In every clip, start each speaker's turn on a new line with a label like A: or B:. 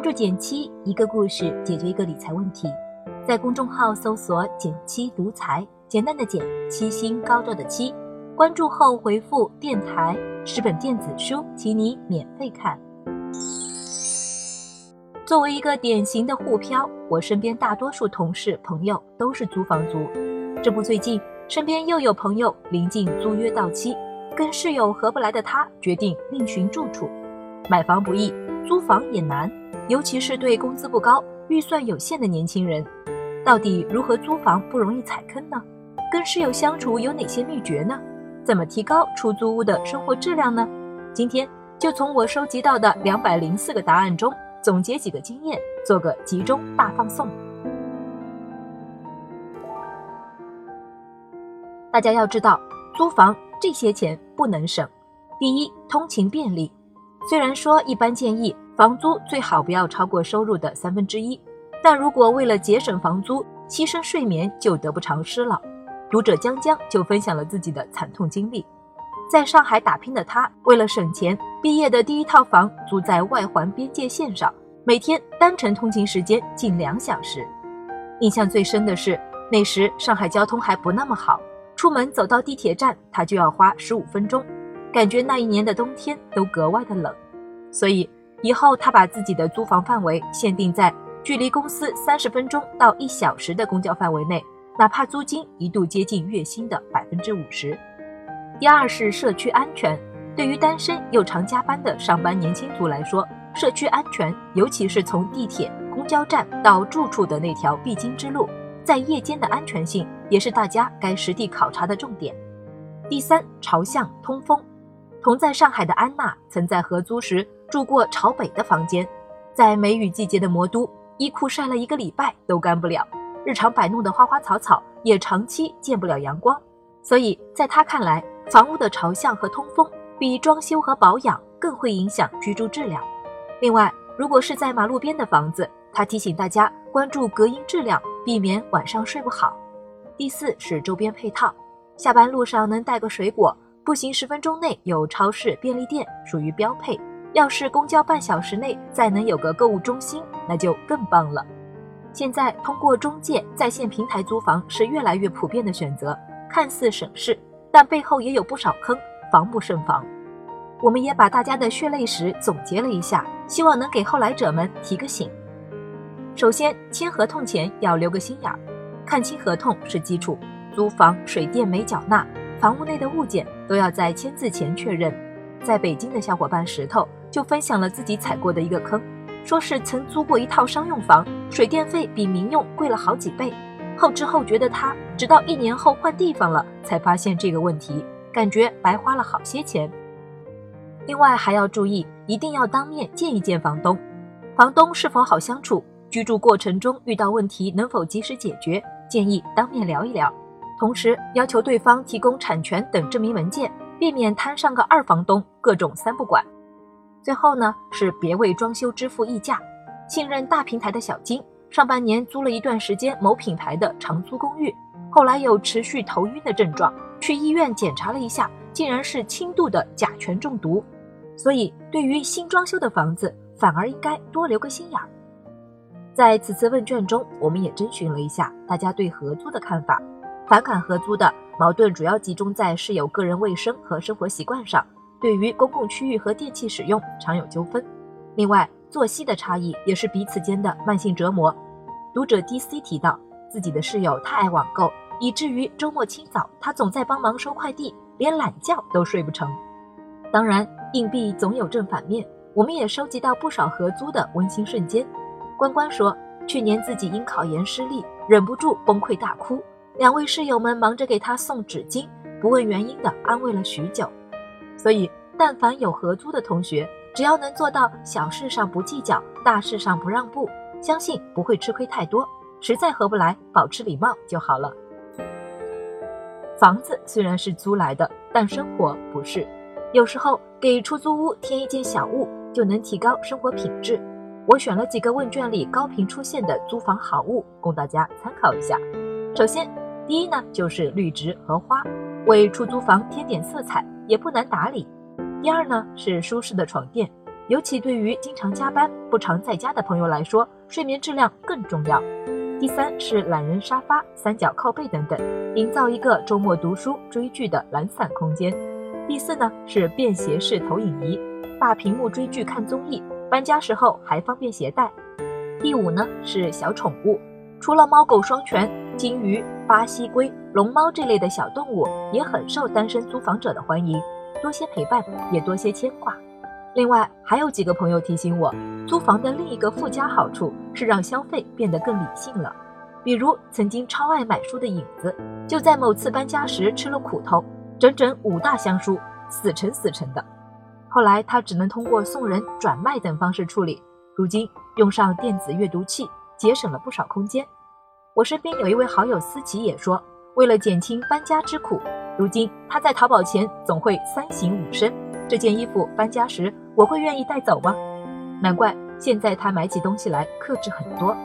A: 关注减七，一个故事解决一个理财问题。在公众号搜索“减七独裁，简单的减，七星高照的七。关注后回复“电台”，十本电子书，请你免费看。作为一个典型的沪漂，我身边大多数同事朋友都是租房族。这不，最近身边又有朋友临近租约到期，跟室友合不来的他决定另寻住处。买房不易，租房也难。尤其是对工资不高、预算有限的年轻人，到底如何租房不容易踩坑呢？跟室友相处有哪些秘诀呢？怎么提高出租屋的生活质量呢？今天就从我收集到的两百零四个答案中总结几个经验，做个集中大放送。大家要知道，租房这些钱不能省。第一，通勤便利。虽然说一般建议。房租最好不要超过收入的三分之一，但如果为了节省房租牺牲睡眠，就得不偿失了。读者江江就分享了自己的惨痛经历，在上海打拼的他，为了省钱，毕业的第一套房租在外环边界线上，每天单程通勤时间近两小时。印象最深的是，那时上海交通还不那么好，出门走到地铁站，他就要花十五分钟，感觉那一年的冬天都格外的冷，所以。以后，他把自己的租房范围限定在距离公司三十分钟到一小时的公交范围内，哪怕租金一度接近月薪的百分之五十。第二是社区安全，对于单身又常加班的上班年轻族来说，社区安全，尤其是从地铁、公交站到住处的那条必经之路，在夜间的安全性也是大家该实地考察的重点。第三，朝向通风，同在上海的安娜曾在合租时。住过朝北的房间，在梅雨季节的魔都，衣裤晒了一个礼拜都干不了，日常摆弄的花花草草也长期见不了阳光，所以在她看来，房屋的朝向和通风比装修和保养更会影响居住质量。另外，如果是在马路边的房子，她提醒大家关注隔音质量，避免晚上睡不好。第四是周边配套，下班路上能带个水果，步行十分钟内有超市、便利店，属于标配。要是公交半小时内再能有个购物中心，那就更棒了。现在通过中介在线平台租房是越来越普遍的选择，看似省事，但背后也有不少坑，防不胜防。我们也把大家的血泪史总结了一下，希望能给后来者们提个醒。首先，签合同前要留个心眼儿，看清合同是基础。租房水电没缴纳，房屋内的物件都要在签字前确认。在北京的小伙伴石头。就分享了自己踩过的一个坑，说是曾租过一套商用房，水电费比民用贵了好几倍。后知后觉的他，直到一年后换地方了，才发现这个问题，感觉白花了好些钱。另外还要注意，一定要当面见一见房东，房东是否好相处，居住过程中遇到问题能否及时解决，建议当面聊一聊。同时要求对方提供产权等证明文件，避免摊上个二房东，各种三不管。最后呢，是别为装修支付溢价。信任大平台的小金，上半年租了一段时间某品牌的长租公寓，后来有持续头晕的症状，去医院检查了一下，竟然是轻度的甲醛中毒。所以，对于新装修的房子，反而应该多留个心眼儿。在此次问卷中，我们也征询了一下大家对合租的看法。反感合租的矛盾主要集中在室友个人卫生和生活习惯上。对于公共区域和电器使用常有纠纷，另外作息的差异也是彼此间的慢性折磨。读者 DC 提到，自己的室友太爱网购，以至于周末清早他总在帮忙收快递，连懒觉都睡不成。当然，硬币总有正反面，我们也收集到不少合租的温馨瞬间。关关说，去年自己因考研失利，忍不住崩溃大哭，两位室友们忙着给他送纸巾，不问原因的安慰了许久。所以，但凡有合租的同学，只要能做到小事上不计较，大事上不让步，相信不会吃亏太多。实在合不来，保持礼貌就好了。房子虽然是租来的，但生活不是。有时候给出租屋添一件小物，就能提高生活品质。我选了几个问卷里高频出现的租房好物，供大家参考一下。首先，第一呢就是绿植和花，为出租房添点色彩。也不难打理。第二呢是舒适的床垫，尤其对于经常加班、不常在家的朋友来说，睡眠质量更重要。第三是懒人沙发、三角靠背等等，营造一个周末读书追剧的懒散空间。第四呢是便携式投影仪，大屏幕追剧看综艺，搬家时候还方便携带。第五呢是小宠物，除了猫狗双全，金鱼、巴西龟、龙猫这类的小动物也很受单身租房者的欢迎，多些陪伴也多些牵挂。另外还有几个朋友提醒我，租房的另一个附加好处是让消费变得更理性了。比如曾经超爱买书的影子，就在某次搬家时吃了苦头，整整五大箱书，死沉死沉的。后来他只能通过送人、转卖等方式处理，如今用上电子阅读器，节省了不少空间。我身边有一位好友思琪也说，为了减轻搬家之苦，如今他在淘宝前总会三省吾身。这件衣服搬家时我会愿意带走吗？难怪现在他买起东西来克制很多。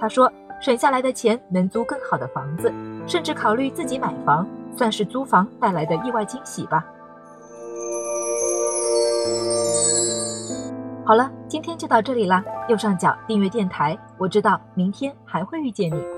A: 他说省下来的钱能租更好的房子，甚至考虑自己买房，算是租房带来的意外惊喜吧。好了，今天就到这里啦。右上角订阅电台，我知道明天还会遇见你。